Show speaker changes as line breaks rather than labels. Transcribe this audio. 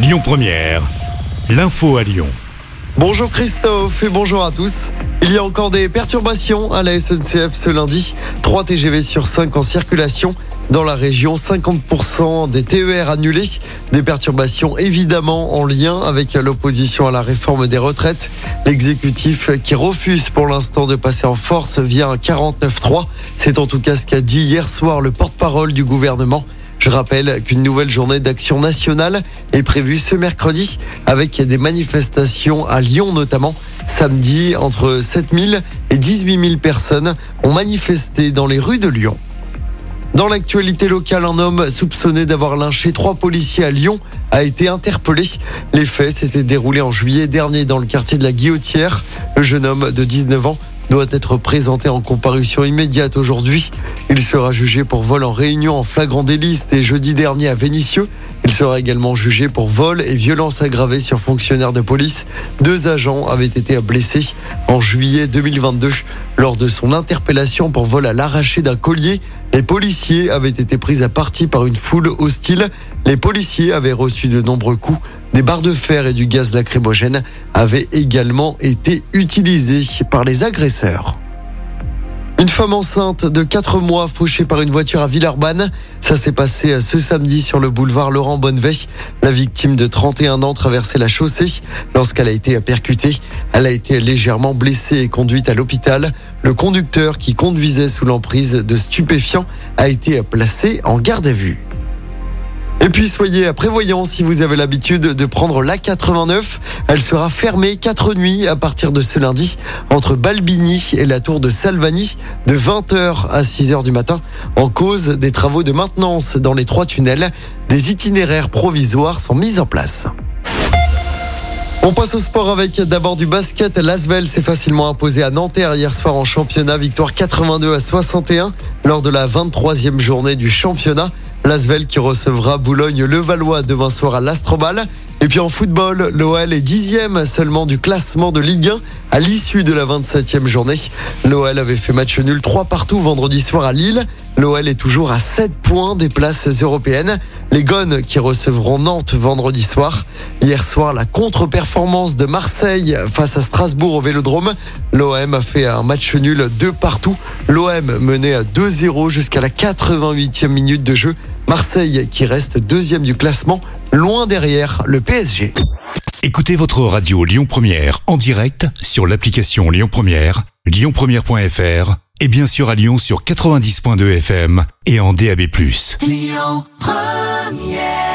Lyon Première, l'info à Lyon.
Bonjour Christophe et bonjour à tous. Il y a encore des perturbations à la SNCF ce lundi. 3 TGV sur 5 en circulation. Dans la région, 50% des TER annulés. Des perturbations évidemment en lien avec l'opposition à la réforme des retraites. L'exécutif qui refuse pour l'instant de passer en force via un 49-3. C'est en tout cas ce qu'a dit hier soir le porte-parole du gouvernement. Je rappelle qu'une nouvelle journée d'action nationale est prévue ce mercredi avec des manifestations à Lyon notamment. Samedi, entre 7000 et 18 000 personnes ont manifesté dans les rues de Lyon. Dans l'actualité locale, un homme soupçonné d'avoir lynché trois policiers à Lyon a été interpellé. Les faits s'étaient déroulés en juillet dernier dans le quartier de la Guillotière. Le jeune homme de 19 ans doit être présenté en comparution immédiate aujourd'hui. Il sera jugé pour vol en réunion en flagrant délit et jeudi dernier à Vénissieux. Il sera également jugé pour vol et violence aggravée sur fonctionnaire de police. Deux agents avaient été blessés en juillet 2022 lors de son interpellation pour vol à l'arraché d'un collier. Les policiers avaient été pris à partie par une foule hostile. Les policiers avaient reçu de nombreux coups. Des barres de fer et du gaz lacrymogène avaient également été utilisés par les agresseurs. Une femme enceinte de 4 mois fauchée par une voiture à Villeurbanne. Ça s'est passé ce samedi sur le boulevard Laurent Bonneveille. La victime de 31 ans traversait la chaussée lorsqu'elle a été percutée. Elle a été légèrement blessée et conduite à l'hôpital. Le conducteur qui conduisait sous l'emprise de stupéfiants a été placé en garde à vue. Et puis soyez prévoyants si vous avez l'habitude de prendre la 89. Elle sera fermée quatre nuits à partir de ce lundi entre Balbini et la tour de Salvani de 20h à 6h du matin en cause des travaux de maintenance dans les trois tunnels. Des itinéraires provisoires sont mis en place. On passe au sport avec d'abord du basket. L'Asvel s'est facilement imposé à Nanterre hier soir en championnat. Victoire 82 à 61 lors de la 23e journée du championnat. L'Asvel qui recevra Boulogne-le-Valois demain soir à l'Astrobal. Et puis en football, l'OL est dixième seulement du classement de Ligue 1 à l'issue de la 27e journée. L'OL avait fait match nul 3 partout vendredi soir à Lille. L'OL est toujours à 7 points des places européennes. Les Gones qui recevront Nantes vendredi soir. Hier soir, la contre-performance de Marseille face à Strasbourg au Vélodrome. L'OM a fait un match nul 2 partout. L'OM menait à 2-0 jusqu'à la 88e minute de jeu. Marseille qui reste deuxième du classement, loin derrière le PSG.
Écoutez votre radio Lyon Première en direct sur l'application Lyon Première, lyonpremière.fr et bien sûr à Lyon sur 90.2 FM et en DAB+. Lyon Première